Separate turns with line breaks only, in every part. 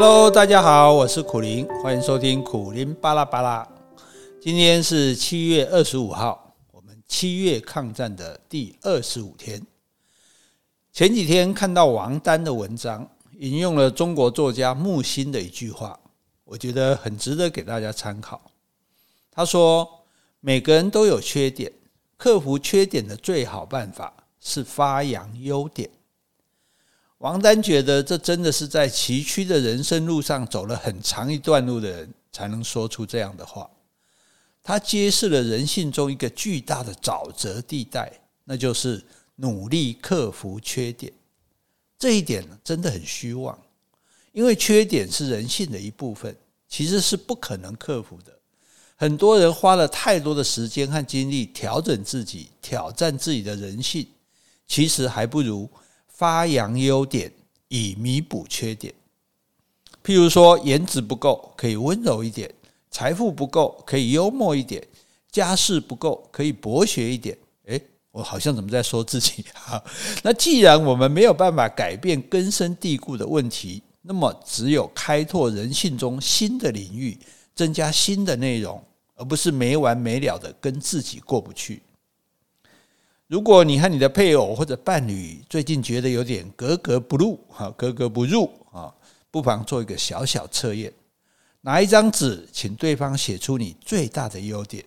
Hello，大家好，我是苦苓，欢迎收听苦苓巴拉巴拉。今天是七月二十五号，我们七月抗战的第二十五天。前几天看到王丹的文章，引用了中国作家木心的一句话，我觉得很值得给大家参考。他说：“每个人都有缺点，克服缺点的最好办法是发扬优点。”王丹觉得，这真的是在崎岖的人生路上走了很长一段路的人才能说出这样的话。他揭示了人性中一个巨大的沼泽地带，那就是努力克服缺点。这一点真的很虚妄，因为缺点是人性的一部分，其实是不可能克服的。很多人花了太多的时间和精力调整自己、挑战自己的人性，其实还不如发扬优点以弥补缺点。譬如说，颜值不够，可以温柔一点；财富不够，可以幽默一点；家世不够，可以博学一点。诶，我好像怎么在说自己？啊，那既然我们没有办法改变根深蒂固的问题，那么只有开拓人性中新的领域，增加新的内容。而不是没完没了的跟自己过不去。如果你和你的配偶或者伴侣最近觉得有点格格不入，哈，格格不入啊，不妨做一个小小测验：拿一张纸，请对方写出你最大的优点；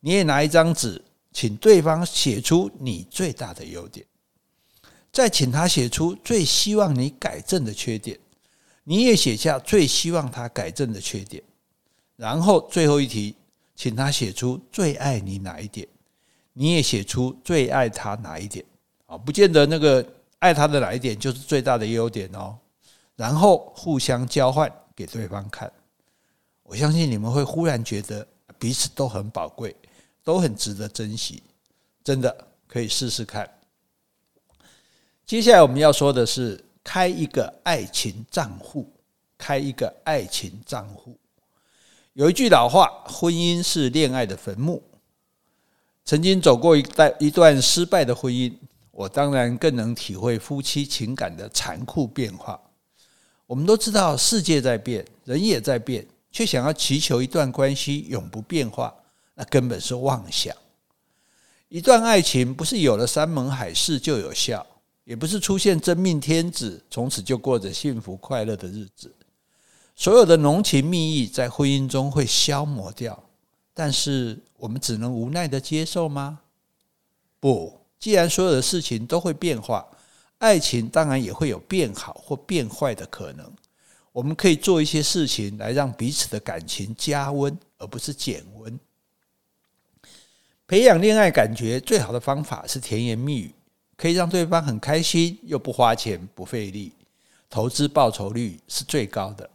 你也拿一张纸，请对方写出你最大的优点；再请他写出最希望你改正的缺点；你也写下最希望他改正的缺点。然后最后一题。请他写出最爱你哪一点，你也写出最爱他哪一点啊？不见得那个爱他的哪一点就是最大的优点哦。然后互相交换给对方看，我相信你们会忽然觉得彼此都很宝贵，都很值得珍惜，真的可以试试看。接下来我们要说的是开一个爱情账户，开一个爱情账户。有一句老话：“婚姻是恋爱的坟墓。”曾经走过一段一段失败的婚姻，我当然更能体会夫妻情感的残酷变化。我们都知道世界在变，人也在变，却想要祈求一段关系永不变化，那根本是妄想。一段爱情不是有了山盟海誓就有效，也不是出现真命天子，从此就过着幸福快乐的日子。所有的浓情蜜意在婚姻中会消磨掉，但是我们只能无奈的接受吗？不，既然所有的事情都会变化，爱情当然也会有变好或变坏的可能。我们可以做一些事情来让彼此的感情加温，而不是减温。培养恋爱感觉最好的方法是甜言蜜语，可以让对方很开心，又不花钱不费力，投资报酬率是最高的。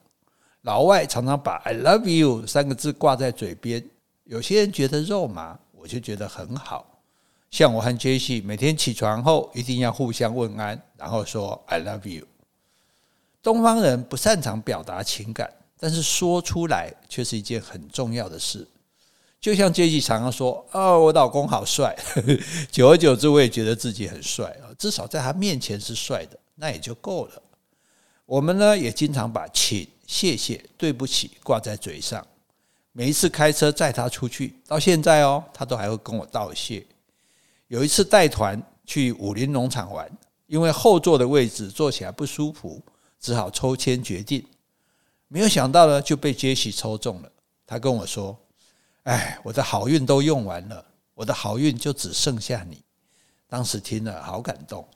老外常常把 “I love you” 三个字挂在嘴边，有些人觉得肉麻，我就觉得很好。像我和杰西每天起床后一定要互相问安，然后说 “I love you”。东方人不擅长表达情感，但是说出来却是一件很重要的事。就像杰西常常说：“哦，我老公好帅。”久而久之，我也觉得自己很帅啊，至少在他面前是帅的，那也就够了。我们呢，也经常把请。谢谢，对不起，挂在嘴上。每一次开车载他出去，到现在哦，他都还会跟我道谢。有一次带团去武林农场玩，因为后座的位置坐起来不舒服，只好抽签决定。没有想到呢，就被杰西抽中了。他跟我说：“哎，我的好运都用完了，我的好运就只剩下你。”当时听了好感动。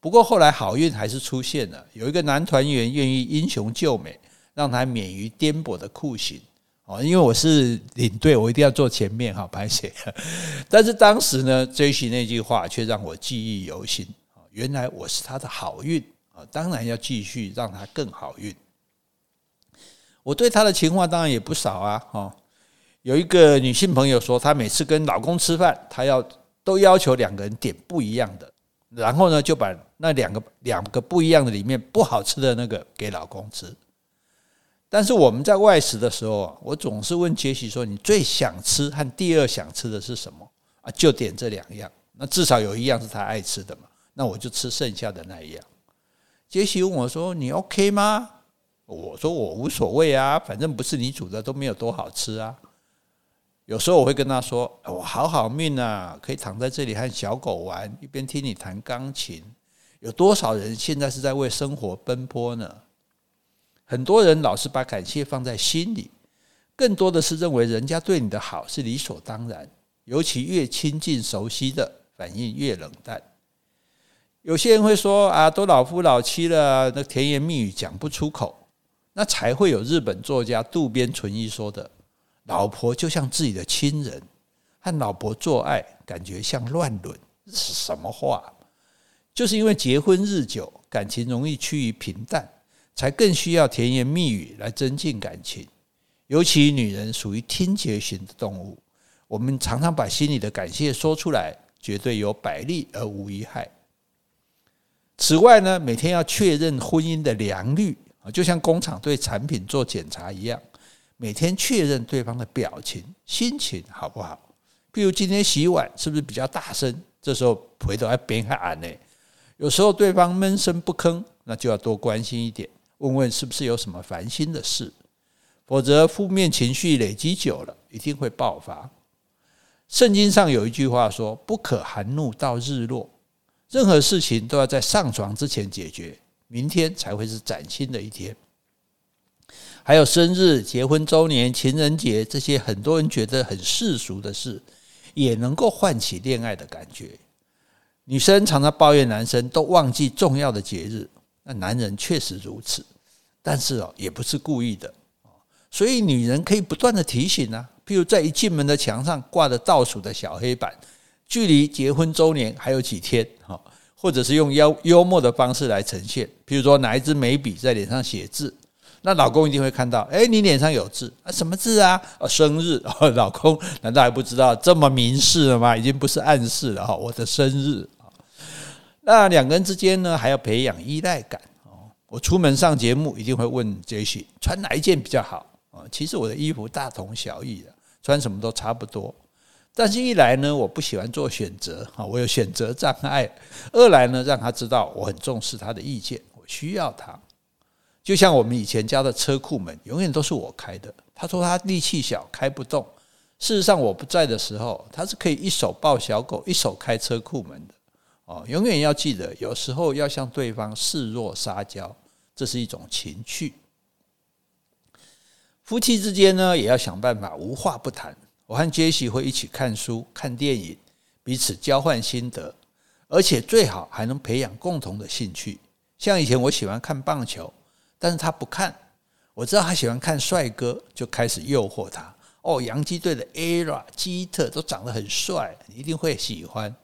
不过后来好运还是出现了，有一个男团员愿意英雄救美。让他免于颠簸的酷刑哦，因为我是领队，我一定要坐前面哈，拍谢。但是当时呢，Jessie 那句话却让我记忆犹新。原来我是他的好运啊，当然要继续让他更好运。我对他的情话当然也不少啊，哈。有一个女性朋友说，她每次跟老公吃饭，她要都要求两个人点不一样的，然后呢，就把那两个两个不一样的里面不好吃的那个给老公吃。但是我们在外食的时候啊，我总是问杰西说：“你最想吃和第二想吃的是什么？”啊，就点这两样。那至少有一样是他爱吃的嘛，那我就吃剩下的那一样。杰西问我说：“你 OK 吗？”我说我无所谓啊，反正不是你煮的都没有多好吃啊。有时候我会跟他说：“我好好命啊，可以躺在这里和小狗玩，一边听你弹钢琴。”有多少人现在是在为生活奔波呢？很多人老是把感谢放在心里，更多的是认为人家对你的好是理所当然，尤其越亲近熟悉的，反应越冷淡。有些人会说：“啊，都老夫老妻了，那甜言蜜语讲不出口，那才会有日本作家渡边淳一说的。”老婆就像自己的亲人，和老婆做爱感觉像乱伦，是什么话？就是因为结婚日久，感情容易趋于平淡，才更需要甜言蜜语来增进感情。尤其女人属于听觉型的动物，我们常常把心里的感谢说出来，绝对有百利而无一害。此外呢，每天要确认婚姻的良率啊，就像工厂对产品做检查一样。每天确认对方的表情、心情好不好？譬如今天洗碗是不是比较大声？这时候回头还边还按呢。有时候对方闷声不吭，那就要多关心一点，问问是不是有什么烦心的事。否则负面情绪累积久了，一定会爆发。圣经上有一句话说：“不可含怒到日落。”任何事情都要在上床之前解决，明天才会是崭新的一天。还有生日、结婚周年、情人节这些很多人觉得很世俗的事，也能够唤起恋爱的感觉。女生常常抱怨男生都忘记重要的节日，那男人确实如此，但是哦，也不是故意的。所以女人可以不断的提醒啊，譬如在一进门的墙上挂着倒数的小黑板，距离结婚周年还有几天哈，或者是用幽幽默的方式来呈现，譬如说拿一支眉笔在脸上写字。那老公一定会看到，诶，你脸上有字啊？什么字啊？哦，生日。老公难道还不知道这么明示了吗？已经不是暗示了哈，我的生日。那两个人之间呢，还要培养依赖感。我出门上节目一定会问杰西穿哪一件比较好啊？其实我的衣服大同小异的，穿什么都差不多。但是一来呢，我不喜欢做选择啊，我有选择障碍；二来呢，让他知道我很重视他的意见，我需要他。就像我们以前家的车库门，永远都是我开的。他说他力气小，开不动。事实上，我不在的时候，他是可以一手抱小狗，一手开车库门的。哦，永远要记得，有时候要向对方示弱撒娇，这是一种情趣。夫妻之间呢，也要想办法无话不谈。我和杰西会一起看书、看电影，彼此交换心得，而且最好还能培养共同的兴趣。像以前我喜欢看棒球。但是他不看，我知道他喜欢看帅哥，就开始诱惑他。哦，洋基队的 ERA 基特都长得很帅，你一定会喜欢。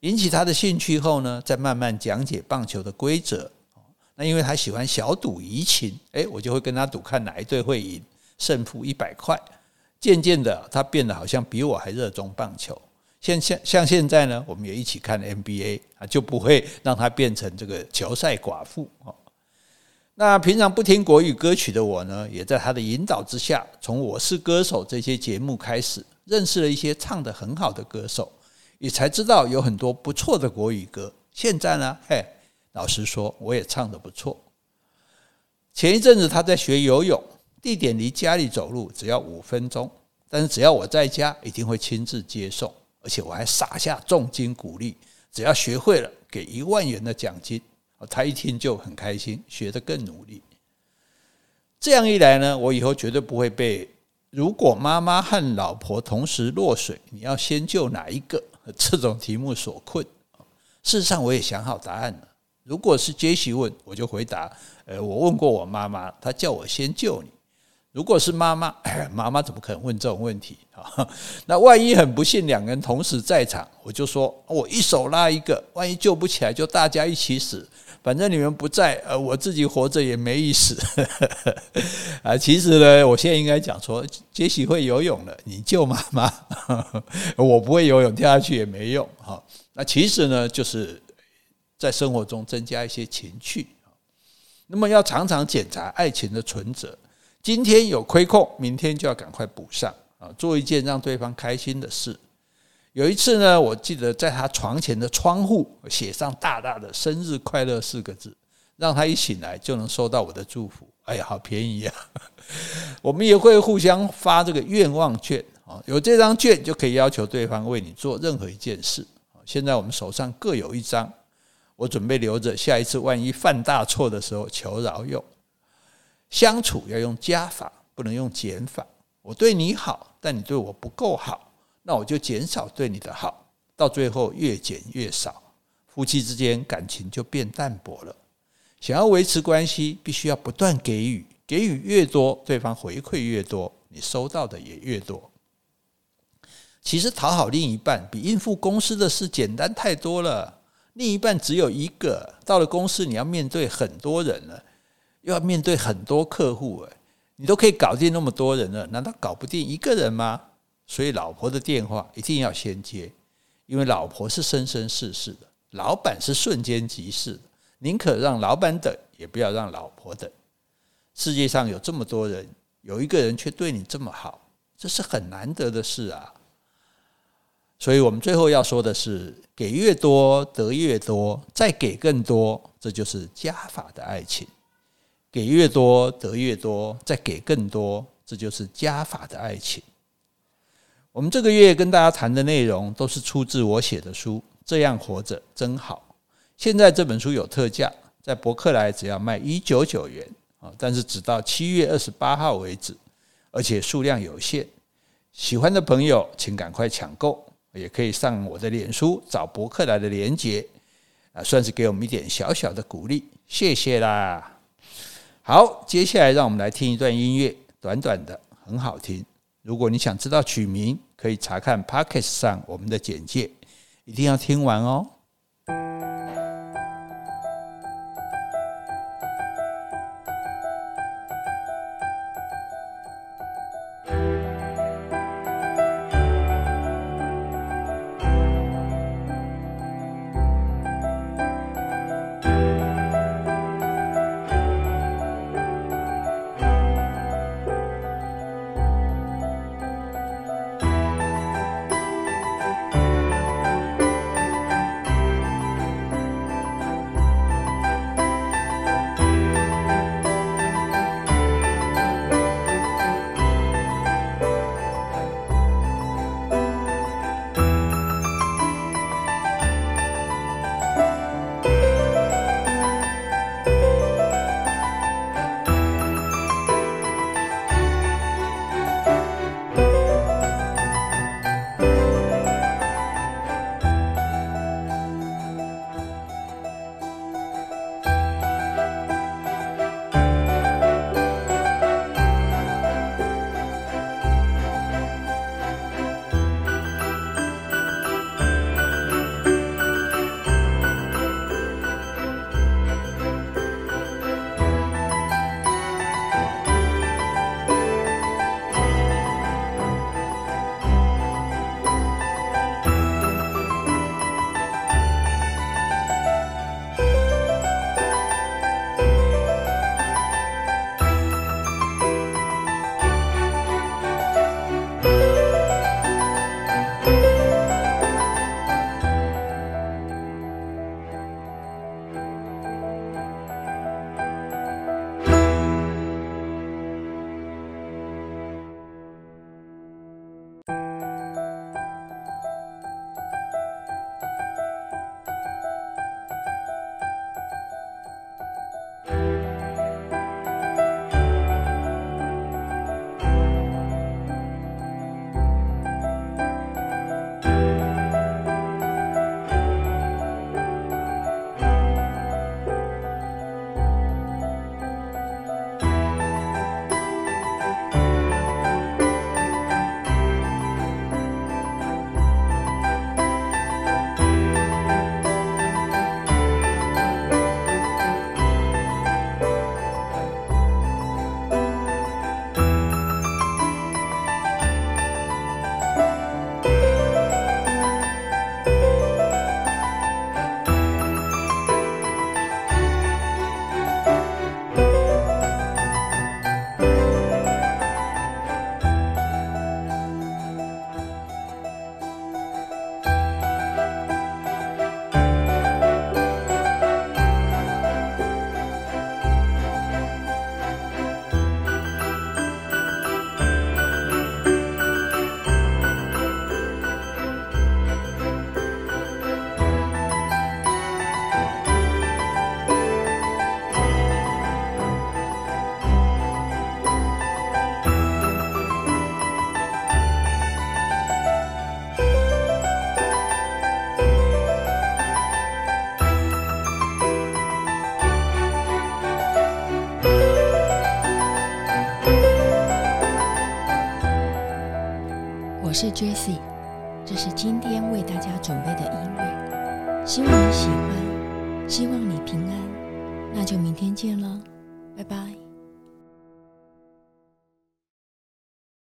引起他的兴趣后呢，再慢慢讲解棒球的规则。那因为他喜欢小赌怡情，诶，我就会跟他赌，看哪一队会赢，胜负一百块。渐渐的，他变得好像比我还热衷棒球。像像像现在呢，我们也一起看 NBA 啊，就不会让他变成这个球赛寡妇。那平常不听国语歌曲的我呢，也在他的引导之下，从《我是歌手》这些节目开始，认识了一些唱得很好的歌手，也才知道有很多不错的国语歌。现在呢，嘿，老实说，我也唱得不错。前一阵子他在学游泳，地点离家里走路只要五分钟，但是只要我在家，一定会亲自接送，而且我还撒下重金鼓励，只要学会了，给一万元的奖金。他一听就很开心，学得更努力。这样一来呢，我以后绝对不会被“如果妈妈和老婆同时落水，你要先救哪一个”这种题目所困。事实上，我也想好答案了。如果是杰西问，我就回答：“呃，我问过我妈妈，她叫我先救你。”如果是妈妈，妈妈怎么可能问这种问题啊？那万一很不幸两个人同时在场，我就说我一手拉一个，万一救不起来，就大家一起死。反正你们不在，呃，我自己活着也没意思 啊。其实呢，我现在应该讲说，杰西会游泳了，你救妈妈，我不会游泳，跳下去也没用哈。那其实呢，就是在生活中增加一些情趣。那么要常常检查爱情的存折。今天有亏空，明天就要赶快补上啊！做一件让对方开心的事。有一次呢，我记得在他床前的窗户写上大大的“生日快乐”四个字，让他一醒来就能收到我的祝福。哎呀，好便宜啊！我们也会互相发这个愿望券啊，有这张券就可以要求对方为你做任何一件事。现在我们手上各有一张，我准备留着，下一次万一犯大错的时候求饶用。相处要用加法，不能用减法。我对你好，但你对我不够好，那我就减少对你的好，到最后越减越少，夫妻之间感情就变淡薄了。想要维持关系，必须要不断给予，给予越多，对方回馈越多，你收到的也越多。其实讨好另一半比应付公司的事简单太多了。另一半只有一个，到了公司你要面对很多人了，又要面对很多客户，哎，你都可以搞定那么多人了，难道搞不定一个人吗？所以老婆的电话一定要先接，因为老婆是生生世世的，老板是瞬间即逝的。宁可让老板等，也不要让老婆等。世界上有这么多人，有一个人却对你这么好，这是很难得的事啊。所以我们最后要说的是：给越多得越多，再给更多，这就是加法的爱情。给越多得越多，再给更多，这就是加法的爱情。我们这个月跟大家谈的内容，都是出自我写的书《这样活着真好》。现在这本书有特价，在博客来只要卖一九九元啊！但是只到七月二十八号为止，而且数量有限。喜欢的朋友请赶快抢购，也可以上我的脸书找博客来的连接啊，算是给我们一点小小的鼓励，谢谢啦！好，接下来让我们来听一段音乐，短短的，很好听。如果你想知道曲名，可以查看 p o c k e t 上我们的简介，一定要听完哦。
是 Jessie，这是今天为大家准备的音乐，希望你喜欢，希望你平安，那就明天见了，拜拜。